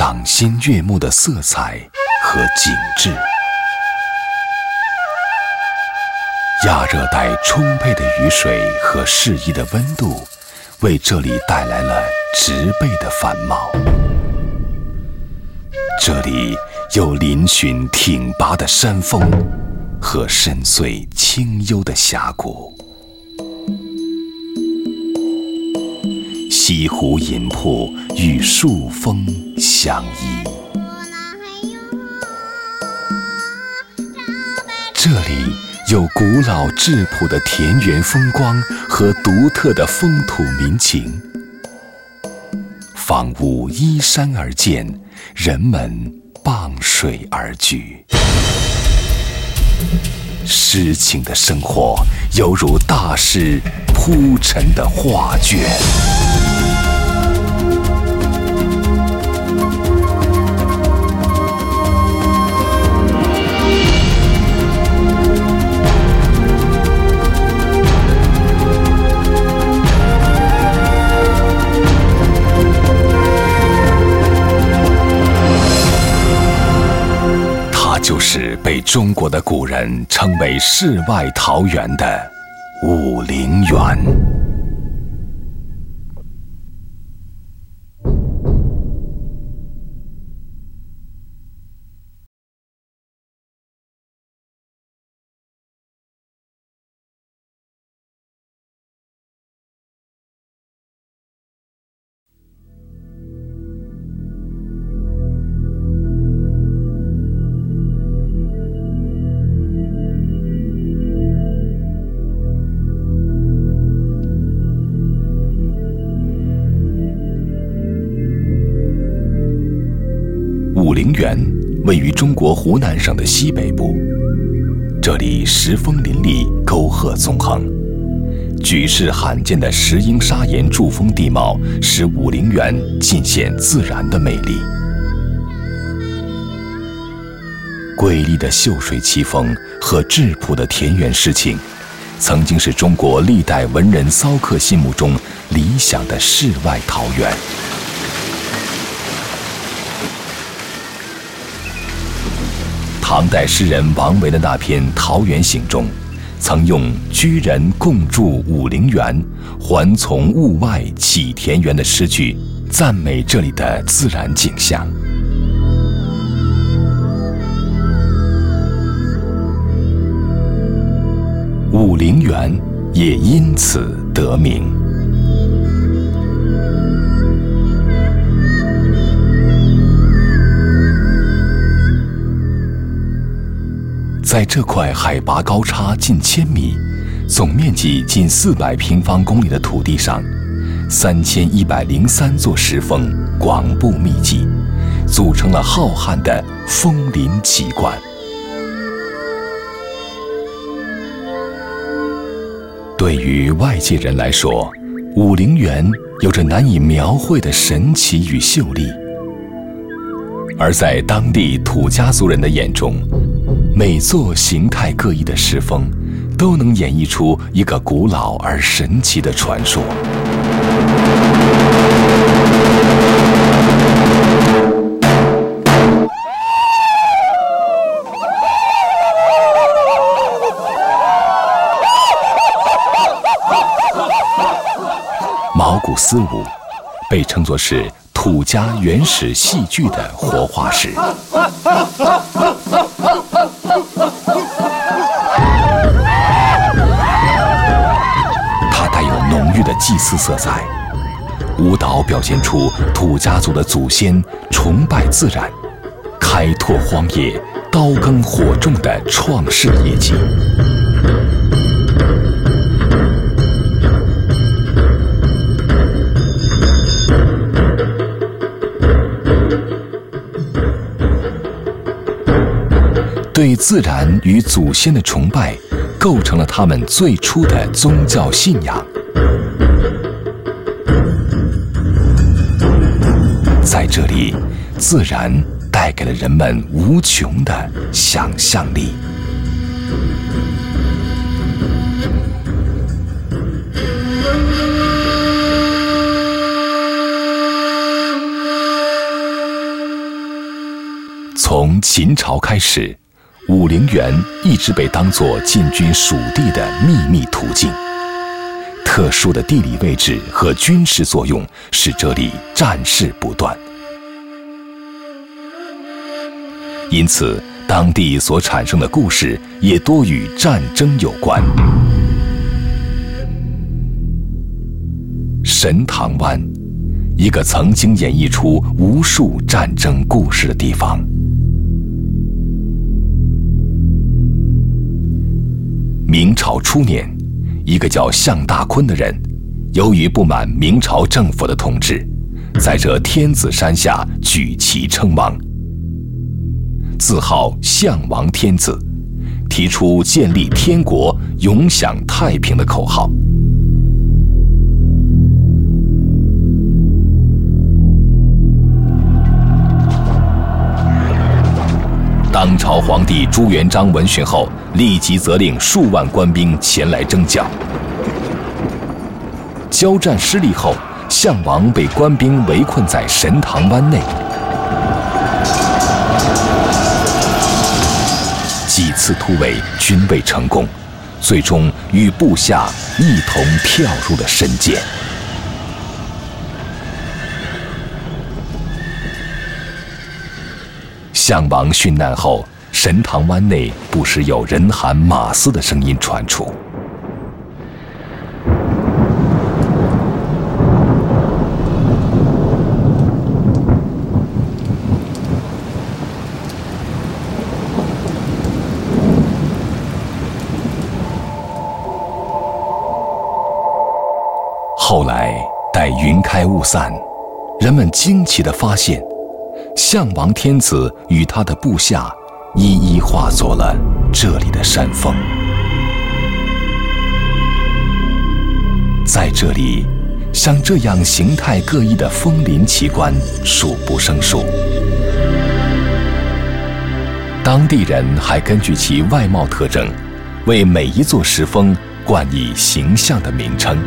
赏心悦目的色彩和景致。亚热带充沛的雨水和适宜的温度，为这里带来了植被的繁茂。这里有嶙峋挺拔的山峰和深邃清幽的峡谷，西湖银瀑与树峰相依。这里有古老质朴的田园风光和独特的风土民情。房屋依山而建，人们傍水而居，诗情的生活犹如大师铺陈的画卷。中国的古人称为“世外桃源”的武陵源。国湖南省的西北部，这里石峰林立，沟壑纵横，举世罕见的石英砂岩柱峰地貌使武陵源尽显自然的魅力。瑰丽的秀水奇峰和质朴的田园诗情，曾经是中国历代文人骚客心目中理想的世外桃源。唐代诗人王维的那篇《桃源行》中，曾用“居人共筑武陵源，还从物外起田园”的诗句，赞美这里的自然景象。武陵源也因此得名。在这块海拔高差近千米、总面积近四百平方公里的土地上，三千一百零三座石峰广布密集，组成了浩瀚的峰林奇观。对于外界人来说，武陵源有着难以描绘的神奇与秀丽；而在当地土家族人的眼中，每座形态各异的石峰，都能演绎出一个古老而神奇的传说。毛骨丝舞，被称作是土家原始戏剧的活化石。色彩，舞蹈表现出土家族的祖先崇拜自然、开拓荒野、刀耕火种的创世业绩。对自然与祖先的崇拜，构成了他们最初的宗教信仰。在这里自然带给了人们无穷的想象力。从秦朝开始武陵源一直被当作进军蜀地的秘密途径。特殊的地理位置和军事作用使这里战事不断，因此当地所产生的故事也多与战争有关。神塘湾，一个曾经演绎出无数战争故事的地方。明朝初年，一个叫向大坤的人，由于不满明朝政府的统治，在这天子山下举旗称王，自号项王天子，提出建立天国、永享太平的口号。当朝皇帝朱元璋闻讯后，立即责令数万官兵前来征剿。交战失利后，项王被官兵围困在神塘湾内，几次突围均未成功，最终与部下一同跳入了深涧。项王殉难后，神堂湾内不时有人喊马嘶的声音传出。后来，待云开雾散，人们惊奇地发现。项王天子与他的部下，一一化作了这里的山峰。在这里，像这样形态各异的峰林奇观数不胜数。当地人还根据其外貌特征，为每一座石峰冠以形象的名称。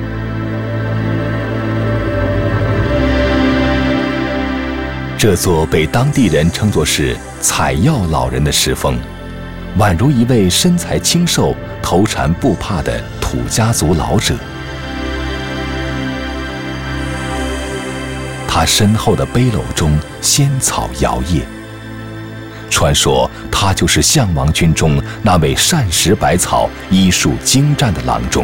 这座被当地人称作是“采药老人”的石峰，宛如一位身材清瘦、头缠布帕的土家族老者。他身后的背篓中仙草摇曳，传说他就是项王军中那位善食百草、医术精湛的郎中。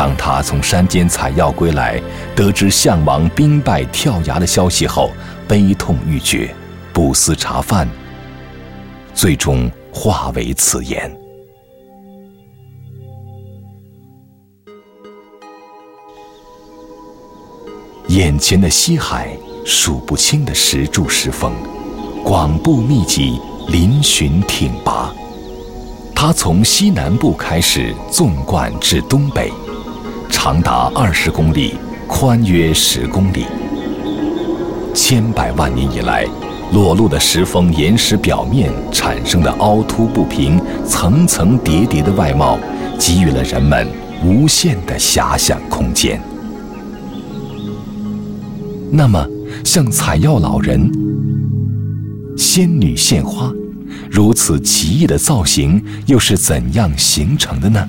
当他从山间采药归来，得知项王兵败跳崖的消息后，悲痛欲绝，不思茶饭，最终化为此言。眼前的西海，数不清的石柱石峰，广布密集，嶙峋挺拔。它从西南部开始，纵贯至东北。长达二十公里，宽约十公里。千百万年以来，裸露的石峰岩石表面产生的凹凸不平、层层叠叠的外貌，给予了人们无限的遐想空间。那么，像采药老人、仙女献花，如此奇异的造型，又是怎样形成的呢？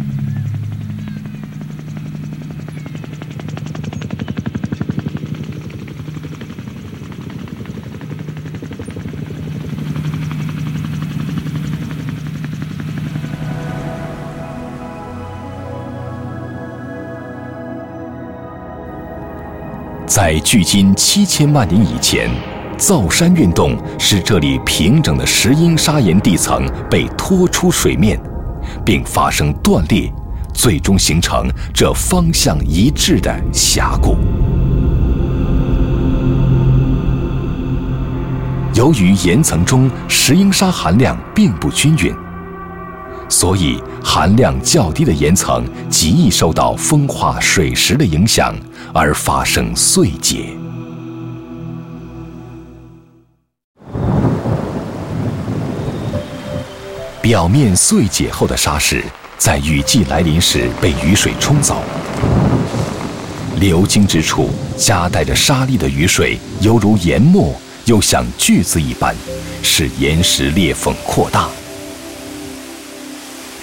在距今七千万年以前，造山运动使这里平整的石英砂岩地层被拖出水面，并发生断裂，最终形成这方向一致的峡谷。由于岩层中石英砂含量并不均匀。所以，含量较低的岩层极易受到风化水蚀的影响而发生碎解。表面碎解后的沙石，在雨季来临时被雨水冲走，流经之处夹带着沙粒的雨水，犹如研墨，又像锯子一般，使岩石裂缝扩大，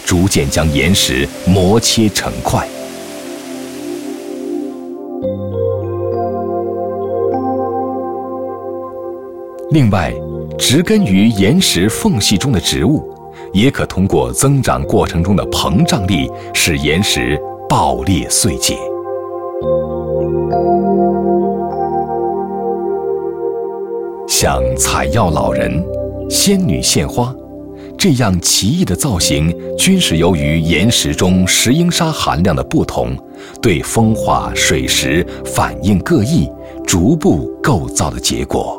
逐渐将岩石磨切成块。另外，植根于岩石缝隙中的植物，也可通过增长过程中的膨胀力，使岩石爆裂碎解。像采药老人、仙女献花这样奇异的造型，均是由于岩石中石英砂含量的不同，对风化、水蚀反应各异，逐步构造的结果。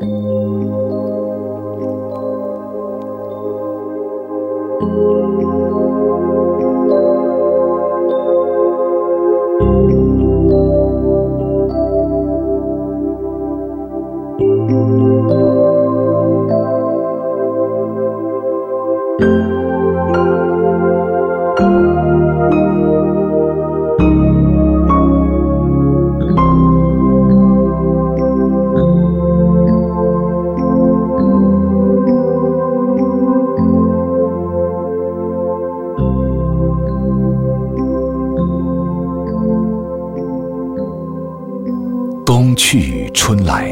去春来，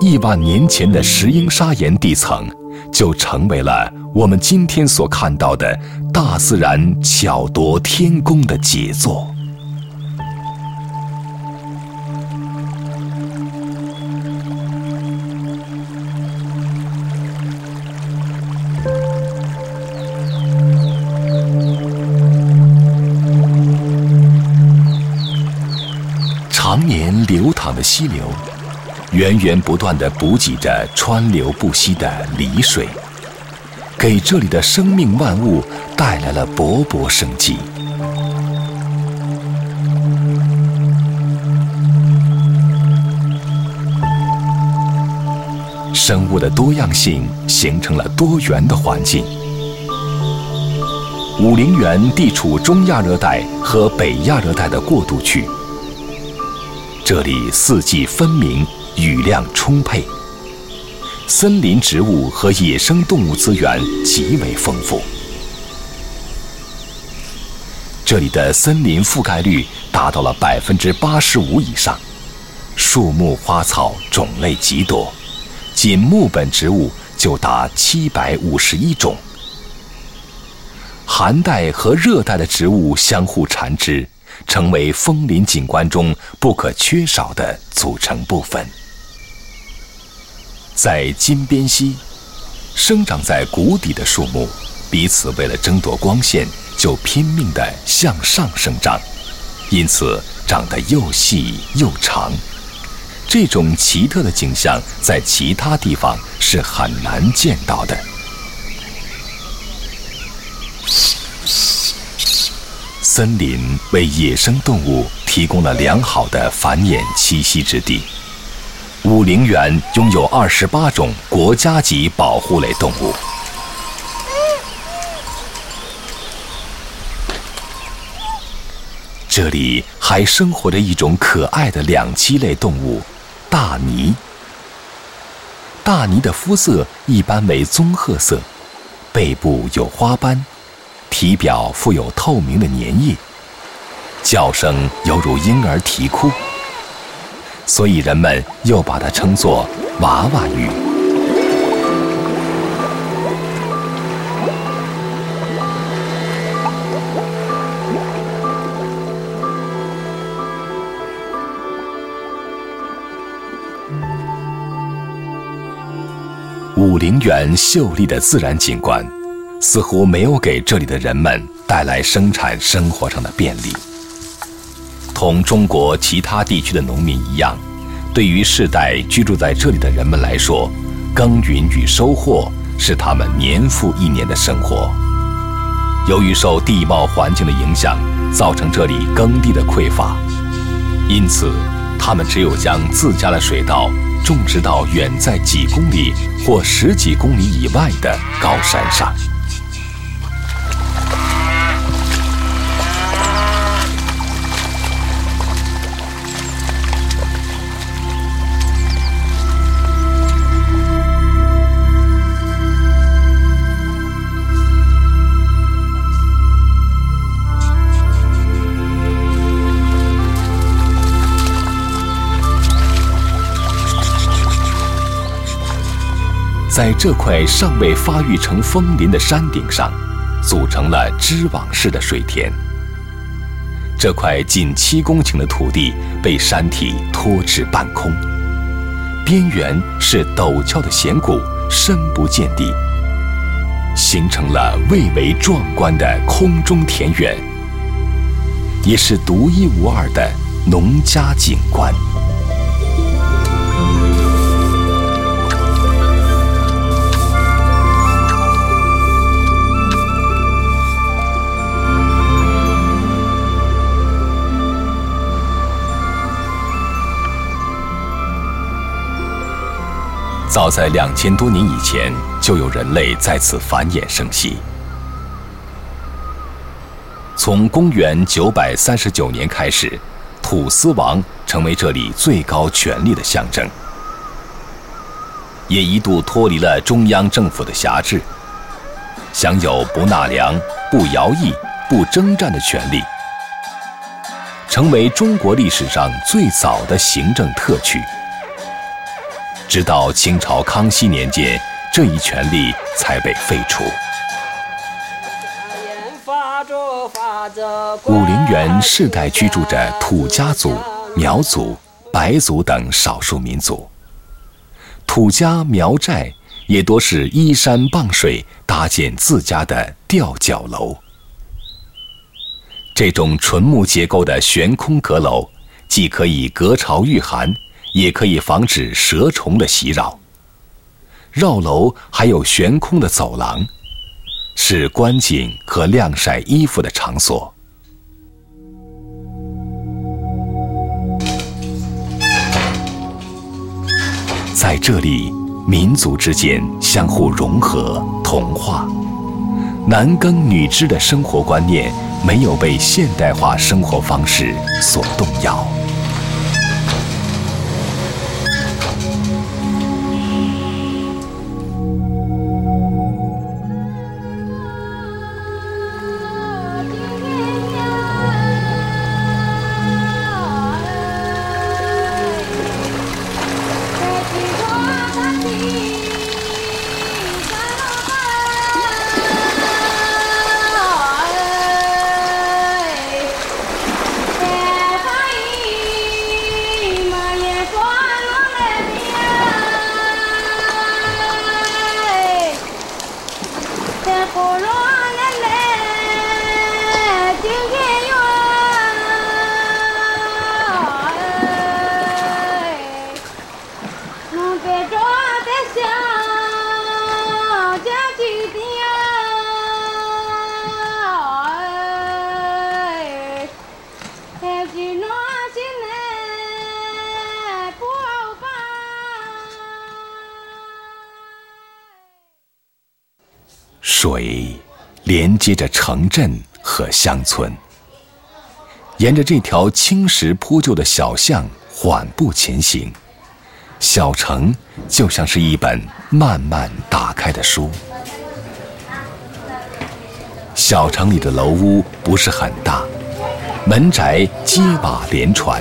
亿万年前的石英砂岩地层，就成为了我们今天所看到的大自然巧夺天工的杰作。常年流淌的溪流，源源不断地补给着川流不息的漓水，给这里的生命万物带来了勃勃生机。生物的多样性形成了多元的环境。武陵源地处中亚热带和北亚热带的过渡区。这里四季分明，雨量充沛，森林植物和野生动物资源极为丰富。这里的森林覆盖率达到了百分之八十五以上，树木花草种类极多，仅木本植物就达七百五十一种。寒带和热带的植物相互缠枝。成为枫林景观中不可缺少的组成部分。在金边溪，生长在谷底的树木，彼此为了争夺光线，就拼命地向上生长，因此长得又细又长。这种奇特的景象，在其他地方是很难见到的。森林为野生动物提供了良好的繁衍栖息之地。武陵源拥有二十八种国家级保护类动物。这里还生活着一种可爱的两栖类动物——大鲵。大鲵的肤色一般为棕褐色，背部有花斑。体表附有透明的粘液，叫声犹如婴儿啼哭，所以人们又把它称作“娃娃鱼”。武陵源秀丽的自然景观。似乎没有给这里的人们带来生产生活上的便利。同中国其他地区的农民一样，对于世代居住在这里的人们来说，耕耘与收获是他们年复一年的生活。由于受地貌环境的影响，造成这里耕地的匮乏，因此他们只有将自家的水稻种植到远在几公里或十几公里以外的高山上。在这块尚未发育成枫林的山顶上，组成了织网式的水田。这块近七公顷的土地被山体托至半空，边缘是陡峭的险谷，深不见底，形成了蔚为壮观的空中田园，也是独一无二的农家景观。早在两千多年以前，就有人类在此繁衍生息。从公元九百三十九年开始，土司王成为这里最高权力的象征，也一度脱离了中央政府的辖制，享有不纳粮、不徭役、不征战的权利，成为中国历史上最早的行政特区。直到清朝康熙年间，这一权利才被废除。武陵源世代居住着土家族、苗族、白族等少数民族。土家苗寨也多是依山傍水搭建自家的吊脚楼。这种纯木结构的悬空阁楼，既可以隔潮御寒。也可以防止蛇虫的袭扰。绕楼还有悬空的走廊，是观景和晾晒衣服的场所。在这里，民族之间相互融合、同化，男耕女织的生活观念没有被现代化生活方式所动摇。接着城镇和乡村，沿着这条青石铺就的小巷缓步前行，小城就像是一本慢慢打开的书。小城里的楼屋不是很大，门宅街瓦连船，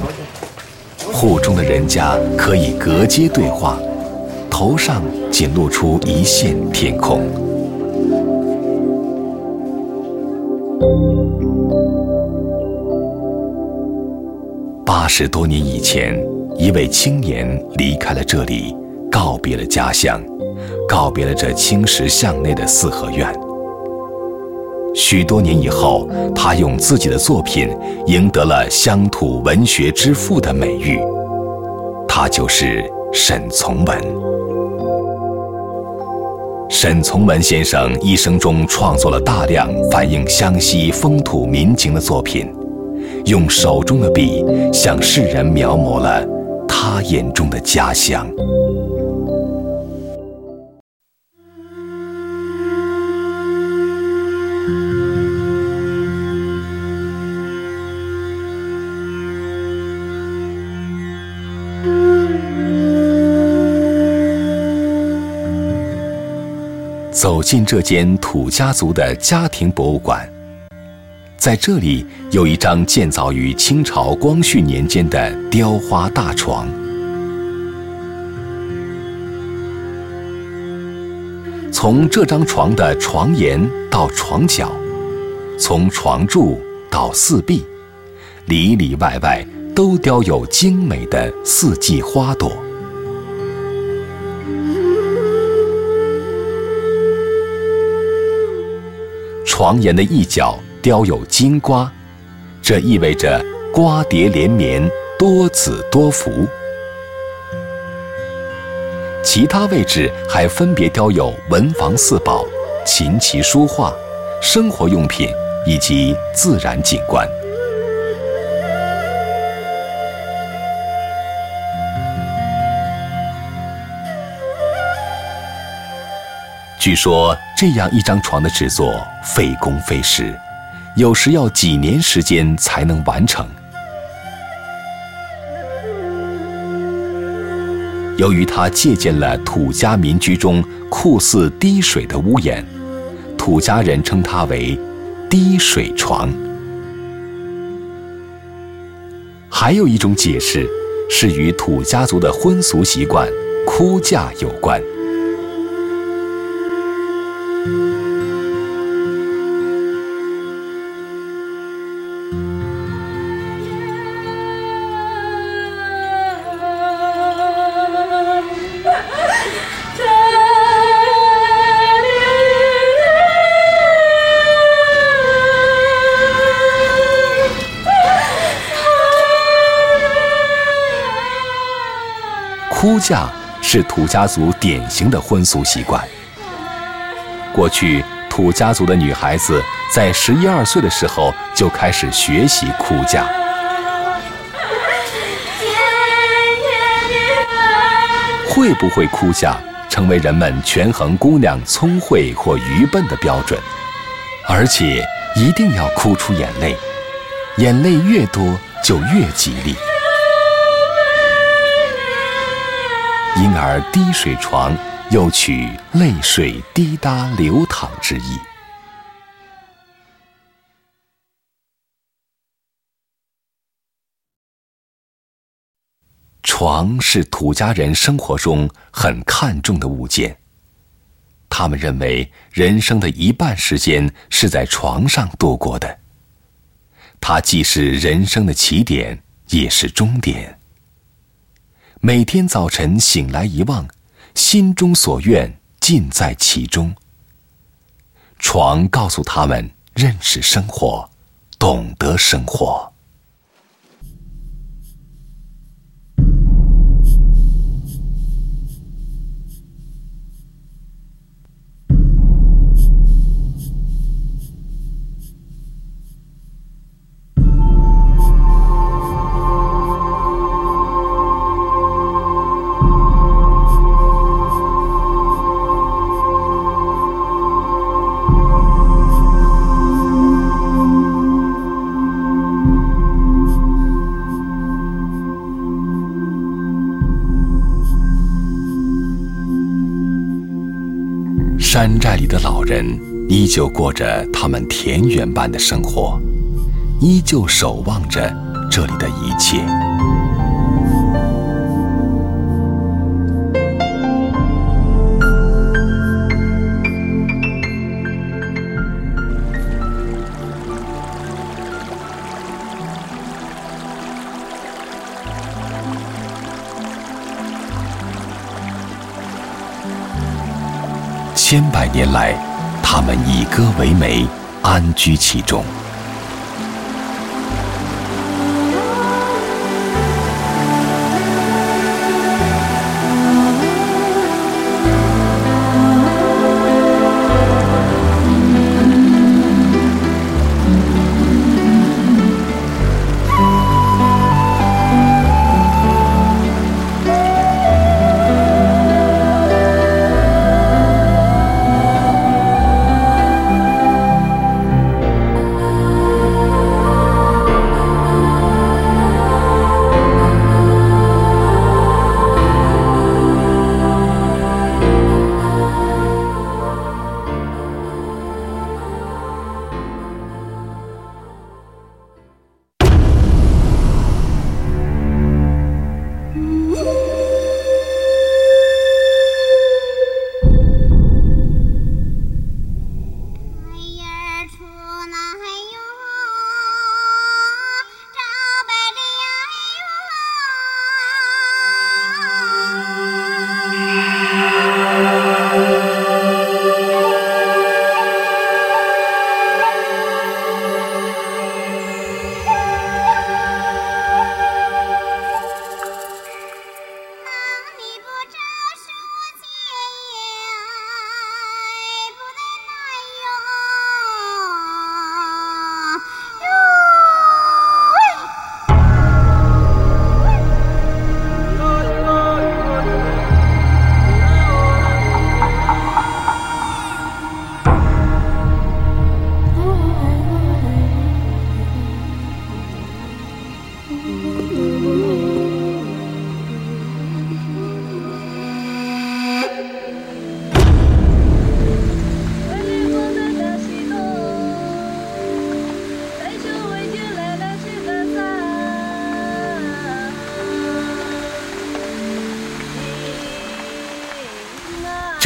户中的人家可以隔街对话，头上仅露出一线天空。八十多年以前，一位青年离开了这里，告别了家乡，告别了这青石巷内的四合院。许多年以后，他用自己的作品赢得了乡土文学之父的美誉。他就是沈从文。沈从文先生一生中创作了大量反映湘西风土民情的作品，用手中的笔向世人描摹了他眼中的家乡。走进这间土家族的家庭博物馆，在这里有一张建造于清朝光绪年间的雕花大床。从这张床的床沿到床脚，从床柱到四壁，里里外外都雕有精美的四季花朵。床沿的一角雕有金瓜，这意味着瓜蝶连绵，多子多福。其他位置还分别雕有文房四宝、琴棋书画、生活用品以及自然景观。据说这样一张床的制作费工费时，有时要几年时间才能完成。由于它借鉴了土家民居中酷似滴水的屋檐，土家人称它为“滴水床”。还有一种解释，是与土家族的婚俗习惯——哭嫁有关。哭嫁是土家族典型的婚俗习惯。过去，土家族的女孩子在十一二岁的时候就开始学习哭嫁。会不会哭嫁，成为人们权衡姑娘聪慧或愚笨的标准，而且一定要哭出眼泪，眼泪越多就越吉利。因而“滴水床”又取泪水滴答流淌之意。床是土家人生活中很看重的物件。他们认为人生的一半时间是在床上度过的。它既是人生的起点，也是终点。每天早晨醒来一望，心中所愿尽在其中。床告诉他们认识生活，懂得生活。山寨里的老人依旧过着他们田园般的生活，依旧守望着这里的一切。千百年来，他们以歌为媒，安居其中。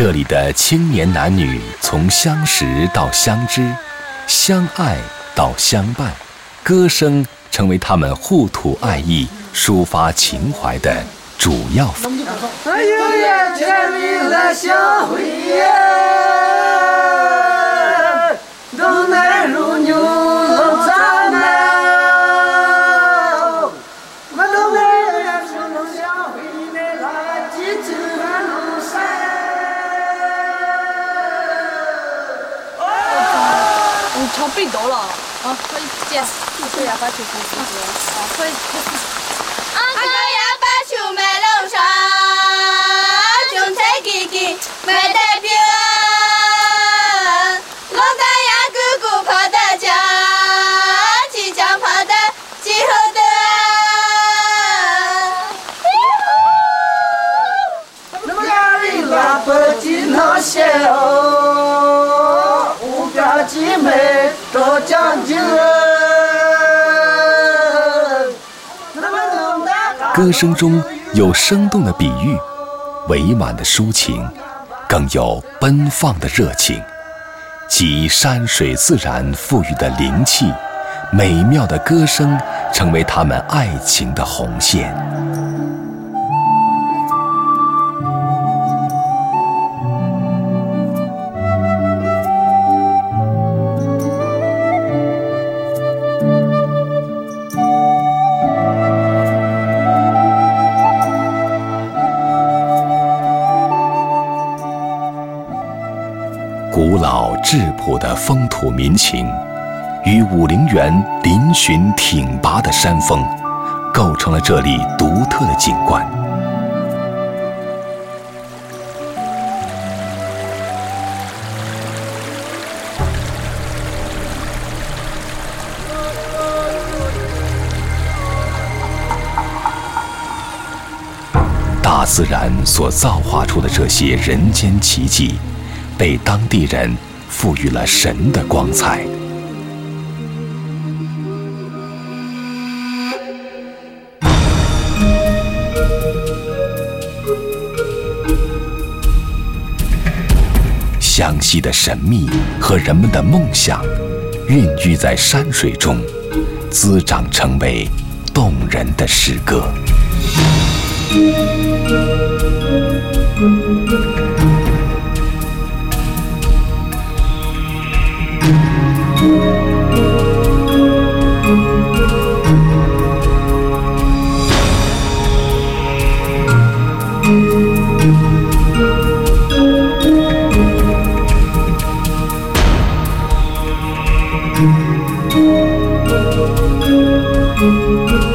这里的青年男女从相识到相知，相爱到相伴，歌声成为他们互吐爱意、抒发情怀的主要。哎呦，千里来相会，背到了，啊，可以接，可以把球送出去，啊，可以。阿哥要把球卖楼上，种菜给给卖代表。歌声中有生动的比喻，委婉的抒情，更有奔放的热情，集山水自然赋予的灵气，美妙的歌声成为他们爱情的红线。风土民情，与武陵源嶙峋挺拔的山峰，构成了这里独特的景观。大自然所造化出的这些人间奇迹。被当地人赋予了神的光彩。湘西的神秘和人们的梦想，孕育在山水中，滋长成为动人的诗歌。Música